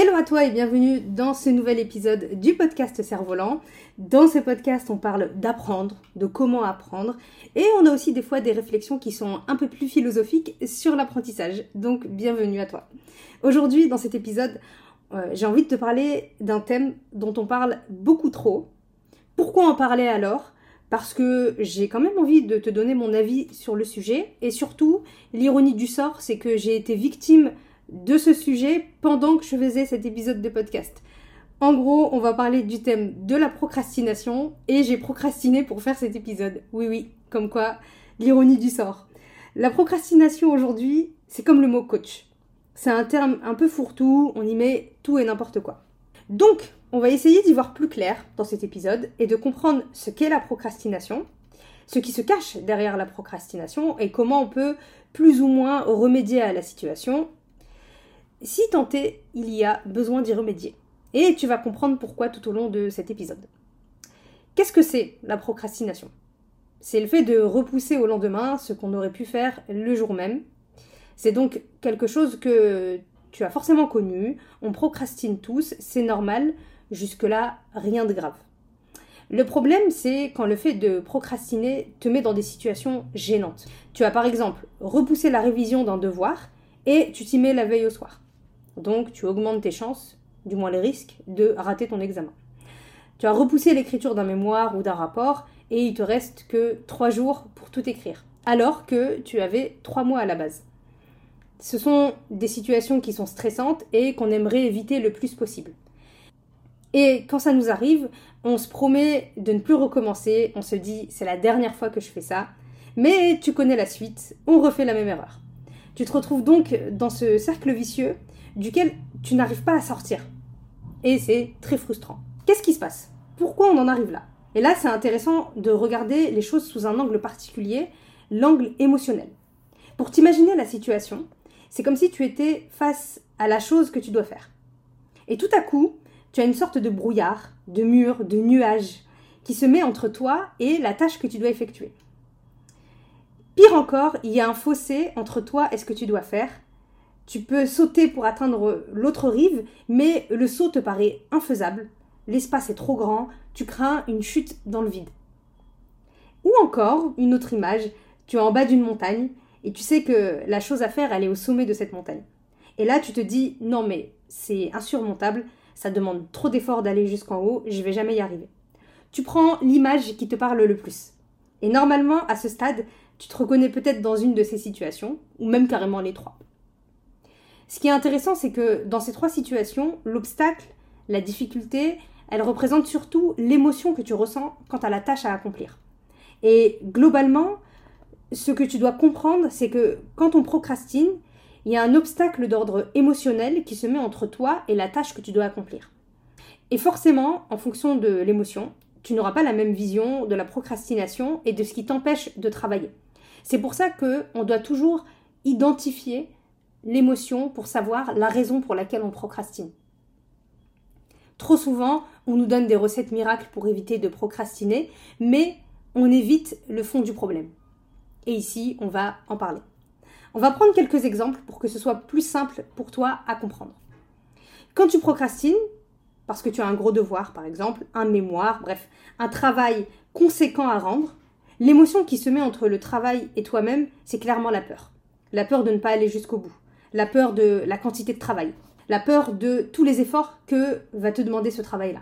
Hello à toi et bienvenue dans ce nouvel épisode du podcast Cerf-Volant. Dans ce podcast, on parle d'apprendre, de comment apprendre et on a aussi des fois des réflexions qui sont un peu plus philosophiques sur l'apprentissage. Donc bienvenue à toi. Aujourd'hui, dans cet épisode, euh, j'ai envie de te parler d'un thème dont on parle beaucoup trop. Pourquoi en parler alors? Parce que j'ai quand même envie de te donner mon avis sur le sujet et surtout l'ironie du sort c'est que j'ai été victime de ce sujet pendant que je faisais cet épisode de podcast. En gros, on va parler du thème de la procrastination et j'ai procrastiné pour faire cet épisode. Oui, oui, comme quoi, l'ironie du sort. La procrastination aujourd'hui, c'est comme le mot coach. C'est un terme un peu fourre-tout, on y met tout et n'importe quoi. Donc, on va essayer d'y voir plus clair dans cet épisode et de comprendre ce qu'est la procrastination, ce qui se cache derrière la procrastination et comment on peut plus ou moins remédier à la situation si tenté, il y a besoin d'y remédier. Et tu vas comprendre pourquoi tout au long de cet épisode. Qu'est-ce que c'est la procrastination? C'est le fait de repousser au lendemain ce qu'on aurait pu faire le jour même. C'est donc quelque chose que tu as forcément connu, on procrastine tous, c'est normal, jusque-là, rien de grave. Le problème, c'est quand le fait de procrastiner te met dans des situations gênantes. Tu as par exemple repoussé la révision d'un devoir et tu t'y mets la veille au soir. Donc tu augmentes tes chances, du moins les risques, de rater ton examen. Tu as repoussé l'écriture d'un mémoire ou d'un rapport et il te reste que trois jours pour tout écrire, alors que tu avais trois mois à la base. Ce sont des situations qui sont stressantes et qu'on aimerait éviter le plus possible. Et quand ça nous arrive, on se promet de ne plus recommencer, on se dit c'est la dernière fois que je fais ça, mais tu connais la suite, on refait la même erreur. Tu te retrouves donc dans ce cercle vicieux duquel tu n'arrives pas à sortir. Et c'est très frustrant. Qu'est-ce qui se passe? Pourquoi on en arrive là? Et là, c'est intéressant de regarder les choses sous un angle particulier, l'angle émotionnel. Pour t'imaginer la situation, c'est comme si tu étais face à la chose que tu dois faire. Et tout à coup, tu as une sorte de brouillard, de mur, de nuage qui se met entre toi et la tâche que tu dois effectuer. Pire encore, il y a un fossé entre toi et ce que tu dois faire, tu peux sauter pour atteindre l'autre rive, mais le saut te paraît infaisable. L'espace est trop grand, tu crains une chute dans le vide. Ou encore, une autre image, tu es en bas d'une montagne et tu sais que la chose à faire, elle est au sommet de cette montagne. Et là, tu te dis, non mais c'est insurmontable, ça demande trop d'efforts d'aller jusqu'en haut, je vais jamais y arriver. Tu prends l'image qui te parle le plus. Et normalement, à ce stade, tu te reconnais peut-être dans une de ces situations, ou même carrément les trois. Ce qui est intéressant, c'est que dans ces trois situations, l'obstacle, la difficulté, elle représente surtout l'émotion que tu ressens quant à la tâche à accomplir. Et globalement, ce que tu dois comprendre, c'est que quand on procrastine, il y a un obstacle d'ordre émotionnel qui se met entre toi et la tâche que tu dois accomplir. Et forcément, en fonction de l'émotion, tu n'auras pas la même vision de la procrastination et de ce qui t'empêche de travailler. C'est pour ça qu'on doit toujours identifier l'émotion pour savoir la raison pour laquelle on procrastine. Trop souvent, on nous donne des recettes miracles pour éviter de procrastiner, mais on évite le fond du problème. Et ici, on va en parler. On va prendre quelques exemples pour que ce soit plus simple pour toi à comprendre. Quand tu procrastines, parce que tu as un gros devoir, par exemple, un mémoire, bref, un travail conséquent à rendre, l'émotion qui se met entre le travail et toi-même, c'est clairement la peur. La peur de ne pas aller jusqu'au bout la peur de la quantité de travail, la peur de tous les efforts que va te demander ce travail-là.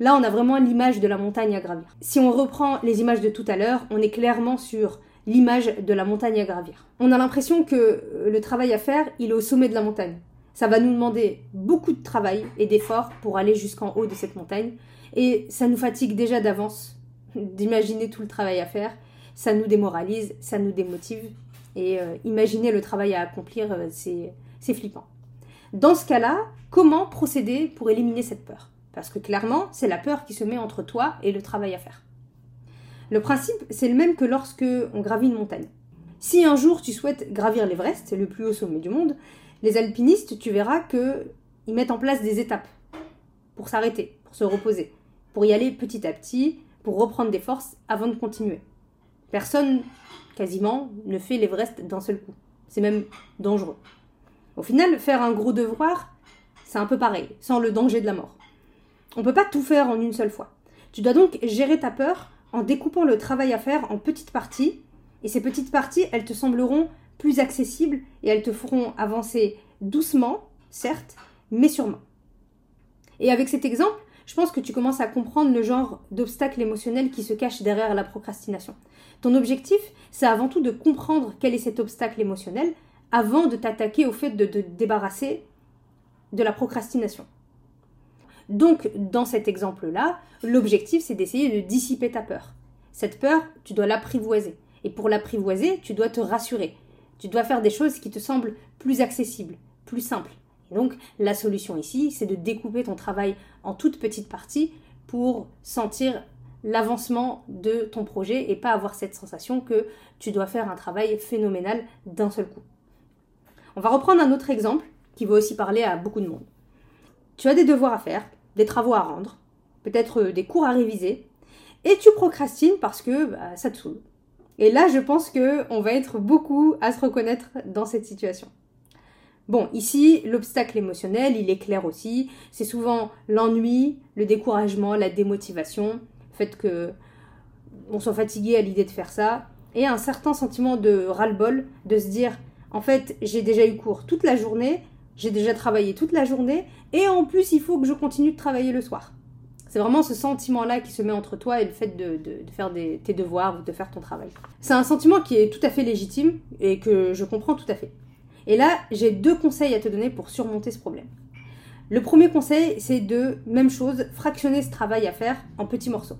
Là, on a vraiment l'image de la montagne à gravir. Si on reprend les images de tout à l'heure, on est clairement sur l'image de la montagne à gravir. On a l'impression que euh, le travail à faire, il est au sommet de la montagne. Ça va nous demander beaucoup de travail et d'efforts pour aller jusqu'en haut de cette montagne. Et ça nous fatigue déjà d'avance d'imaginer tout le travail à faire. Ça nous démoralise, ça nous démotive et euh, imaginer le travail à accomplir, euh, c'est flippant. Dans ce cas-là, comment procéder pour éliminer cette peur? Parce que clairement, c'est la peur qui se met entre toi et le travail à faire. Le principe, c'est le même que lorsque on gravit une montagne. Si un jour tu souhaites gravir l'Everest, le plus haut sommet du monde, les alpinistes, tu verras qu'ils mettent en place des étapes pour s'arrêter, pour se reposer, pour y aller petit à petit, pour reprendre des forces avant de continuer. Personne, quasiment, ne fait l'Everest d'un seul coup. C'est même dangereux. Au final, faire un gros devoir, c'est un peu pareil, sans le danger de la mort. On ne peut pas tout faire en une seule fois. Tu dois donc gérer ta peur en découpant le travail à faire en petites parties, et ces petites parties, elles te sembleront plus accessibles et elles te feront avancer doucement, certes, mais sûrement. Et avec cet exemple, je pense que tu commences à comprendre le genre d'obstacle émotionnel qui se cache derrière la procrastination. Ton objectif, c'est avant tout de comprendre quel est cet obstacle émotionnel avant de t'attaquer au fait de te débarrasser de la procrastination. Donc, dans cet exemple-là, l'objectif, c'est d'essayer de dissiper ta peur. Cette peur, tu dois l'apprivoiser. Et pour l'apprivoiser, tu dois te rassurer. Tu dois faire des choses qui te semblent plus accessibles, plus simples. Et donc, la solution ici, c'est de découper ton travail en toutes petites parties pour sentir l'avancement de ton projet et pas avoir cette sensation que tu dois faire un travail phénoménal d'un seul coup. On va reprendre un autre exemple qui va aussi parler à beaucoup de monde. Tu as des devoirs à faire, des travaux à rendre, peut-être des cours à réviser, et tu procrastines parce que bah, ça te saoule. Et là, je pense qu'on va être beaucoup à se reconnaître dans cette situation. Bon, ici, l'obstacle émotionnel, il est clair aussi. C'est souvent l'ennui, le découragement, la démotivation, le fait que on soit fatigué à l'idée de faire ça, et un certain sentiment de ras-le-bol, de se dire, en fait, j'ai déjà eu cours toute la journée, j'ai déjà travaillé toute la journée, et en plus, il faut que je continue de travailler le soir. C'est vraiment ce sentiment-là qui se met entre toi et le fait de, faire tes devoirs ou de faire ton travail. C'est un sentiment qui est tout à fait légitime et que je comprends tout à fait. Et là, j'ai deux conseils à te donner pour surmonter ce problème. Le premier conseil, c'est de, même chose, fractionner ce travail à faire en petits morceaux.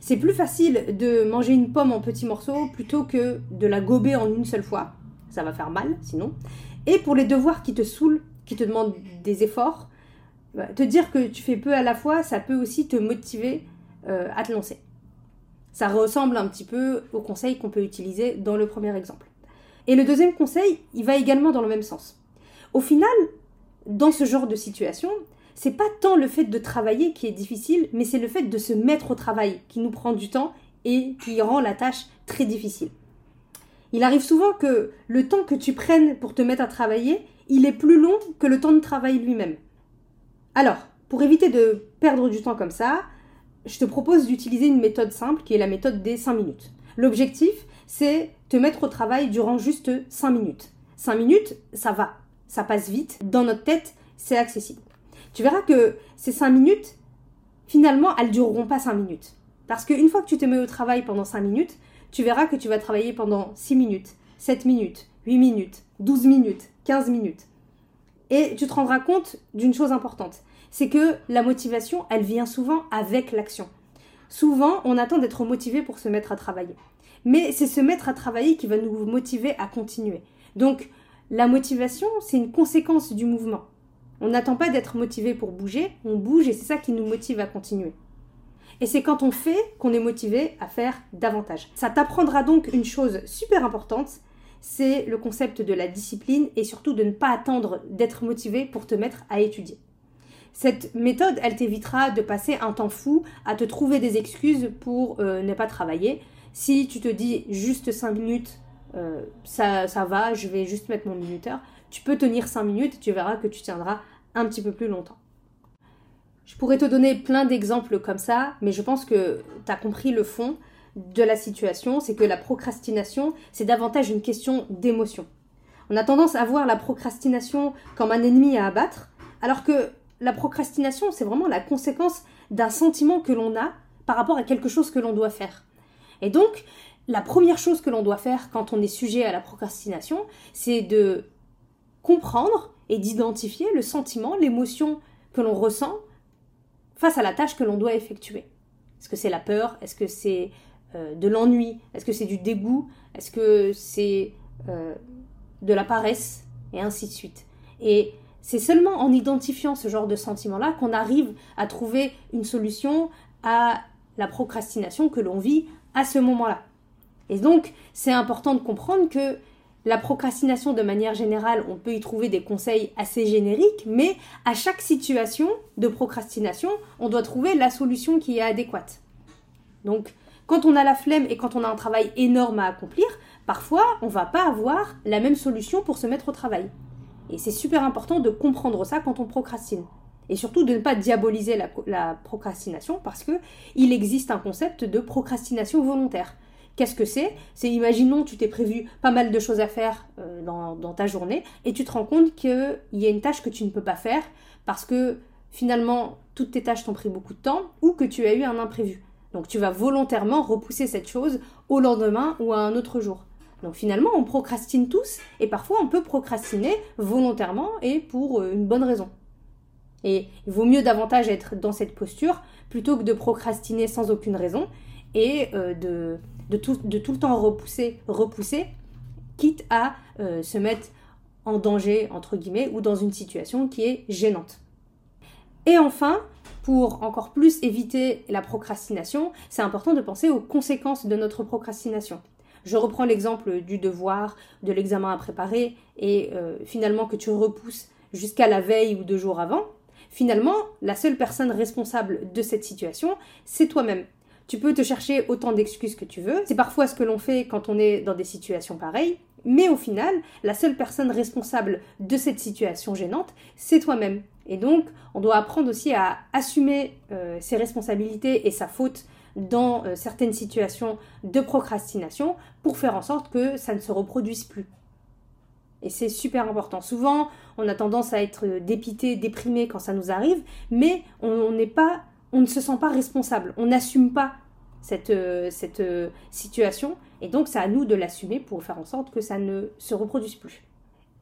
C'est plus facile de manger une pomme en petits morceaux plutôt que de la gober en une seule fois. Ça va faire mal, sinon. Et pour les devoirs qui te saoulent, qui te demandent des efforts, bah, te dire que tu fais peu à la fois, ça peut aussi te motiver euh, à te lancer. Ça ressemble un petit peu au conseil qu'on peut utiliser dans le premier exemple. Et le deuxième conseil, il va également dans le même sens. Au final, dans ce genre de situation, c'est pas tant le fait de travailler qui est difficile, mais c'est le fait de se mettre au travail qui nous prend du temps et qui rend la tâche très difficile. Il arrive souvent que le temps que tu prennes pour te mettre à travailler, il est plus long que le temps de travail lui-même. Alors, pour éviter de perdre du temps comme ça, je te propose d'utiliser une méthode simple qui est la méthode des 5 minutes. L'objectif, c'est te mettre au travail durant juste 5 minutes. 5 minutes, ça va, ça passe vite. Dans notre tête, c'est accessible. Tu verras que ces 5 minutes, finalement, elles dureront pas 5 minutes. Parce qu'une fois que tu te mets au travail pendant 5 minutes, tu verras que tu vas travailler pendant 6 minutes, 7 minutes, 8 minutes, 12 minutes, 15 minutes. Et tu te rendras compte d'une chose importante, c'est que la motivation, elle vient souvent avec l'action. Souvent, on attend d'être motivé pour se mettre à travailler. Mais c'est se mettre à travailler qui va nous motiver à continuer. Donc, la motivation, c'est une conséquence du mouvement. On n'attend pas d'être motivé pour bouger, on bouge et c'est ça qui nous motive à continuer. Et c'est quand on fait qu'on est motivé à faire davantage. Ça t'apprendra donc une chose super importante, c'est le concept de la discipline et surtout de ne pas attendre d'être motivé pour te mettre à étudier. Cette méthode, elle t'évitera de passer un temps fou à te trouver des excuses pour euh, ne pas travailler. Si tu te dis juste 5 minutes, euh, ça, ça va, je vais juste mettre mon minuteur, tu peux tenir 5 minutes et tu verras que tu tiendras un petit peu plus longtemps. Je pourrais te donner plein d'exemples comme ça, mais je pense que tu as compris le fond de la situation, c'est que la procrastination, c'est davantage une question d'émotion. On a tendance à voir la procrastination comme un ennemi à abattre, alors que la procrastination, c'est vraiment la conséquence d'un sentiment que l'on a par rapport à quelque chose que l'on doit faire. Et donc, la première chose que l'on doit faire quand on est sujet à la procrastination, c'est de comprendre et d'identifier le sentiment, l'émotion que l'on ressent face à la tâche que l'on doit effectuer. Est-ce que c'est la peur? Est-ce que c'est euh, de l'ennui? Est-ce que c'est du dégoût? Est-ce que c'est euh, de la paresse? Et ainsi de suite. Et c'est seulement en identifiant ce genre de sentiment-là qu'on arrive à trouver une solution à la procrastination que l'on vit à ce moment-là. Et donc, c'est important de comprendre que la procrastination, de manière générale, on peut y trouver des conseils assez génériques, mais à chaque situation de procrastination, on doit trouver la solution qui est adéquate. Donc, quand on a la flemme et quand on a un travail énorme à accomplir, parfois, on ne va pas avoir la même solution pour se mettre au travail. Et c'est super important de comprendre ça quand on procrastine. Et surtout de ne pas diaboliser la, procrastination parce que il existe un concept de procrastination volontaire. Qu'est-ce que c'est? C'est imaginons tu t'es prévu pas mal de choses à faire euh, dans, ta journée et tu te rends compte qu'il y a une tâche que tu ne peux pas faire parce que finalement toutes tes tâches t'ont pris beaucoup de temps ou que tu as eu un imprévu. Donc tu vas volontairement repousser cette chose au lendemain ou à un autre jour. Donc finalement on procrastine tous et parfois on peut procrastiner volontairement et pour euh, une bonne raison. Et il vaut mieux davantage être dans cette posture plutôt que de procrastiner sans aucune raison et euh, de de tout, le temps repousser, repousser, quitte à euh, se mettre en danger, entre guillemets, ou dans une situation qui est gênante. Et enfin, pour encore plus éviter la procrastination, c'est important de penser aux conséquences de notre procrastination. Je reprends l'exemple du devoir, de l'examen à préparer, et euh, finalement que tu repousses jusqu'à la veille ou deux jours avant. Finalement, la seule personne responsable de cette situation, c'est toi-même. Tu peux te chercher autant d'excuses que tu veux. C'est parfois ce que l'on fait quand on est dans des situations pareilles. Mais au final, la seule personne responsable de cette situation gênante, c'est toi-même. Et donc, on doit apprendre aussi à assumer euh, ses responsabilités et sa faute dans euh, certaines situations de procrastination pour faire en sorte que ça ne se reproduise plus. Et c'est super important. Souvent, on a tendance à être dépité, déprimé quand ça nous arrive, mais on n'est pas on ne se sent pas responsable, on n'assume pas cette, euh, euh, situation, et donc c'est à nous de l'assumer pour faire en sorte que ça ne se reproduise plus.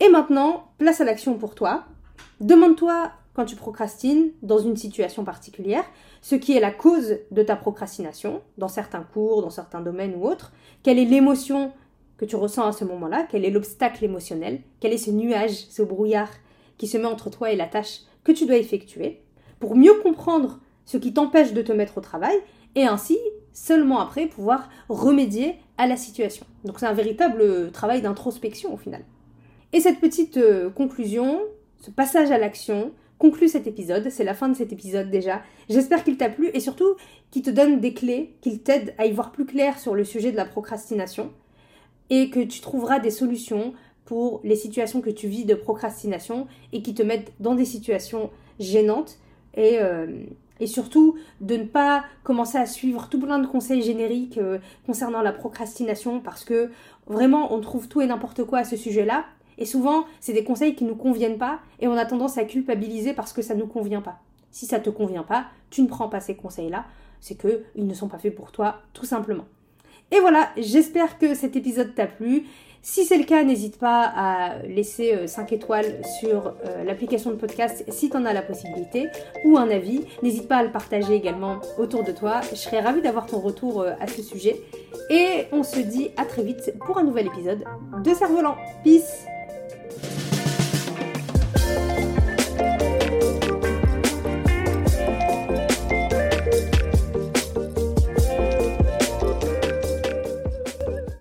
Et maintenant, place à l'action pour toi. Demande-toi quand tu procrastines dans une situation particulière, ce qui est la cause de ta procrastination, dans certains cours, dans certains domaines ou autres, quelle est l'émotion que tu ressens à ce moment-là, quel est l'obstacle émotionnel, quel est ce nuage, ce brouillard qui se met entre toi et la tâche que tu dois effectuer, pour mieux comprendre ce qui t'empêche de te mettre au travail, et ainsi, seulement après, pouvoir remédier à la situation. Donc c'est un véritable travail d'introspection au final. Et cette petite euh, conclusion, ce passage à l'action, conclut cet épisode. C'est la fin de cet épisode déjà. J'espère qu'il t'a plu et surtout qu'il te donne des clés, qu'il t'aide à y voir plus clair sur le sujet de la procrastination et que tu trouveras des solutions pour les situations que tu vis de procrastination et qui te mettent dans des situations gênantes et, euh, et surtout de ne pas commencer à suivre tout plein de conseils génériques euh, concernant la procrastination parce que vraiment on trouve tout et n'importe quoi à ce sujet-là. Et souvent, c'est des conseils qui ne nous conviennent pas et on a tendance à culpabiliser parce que ça ne nous convient pas. Si ça te convient pas, tu ne prends pas ces conseils-là, c'est qu'ils ne sont pas faits pour toi, tout simplement. Et voilà, j'espère que cet épisode t'a plu. Si c'est le cas, n'hésite pas à laisser 5 euh, étoiles sur euh, l'application de podcast si tu en as la possibilité ou un avis. N'hésite pas à le partager également autour de toi. Je serais ravie d'avoir ton retour euh, à ce sujet. Et on se dit à très vite pour un nouvel épisode de Cerf-Volant. Peace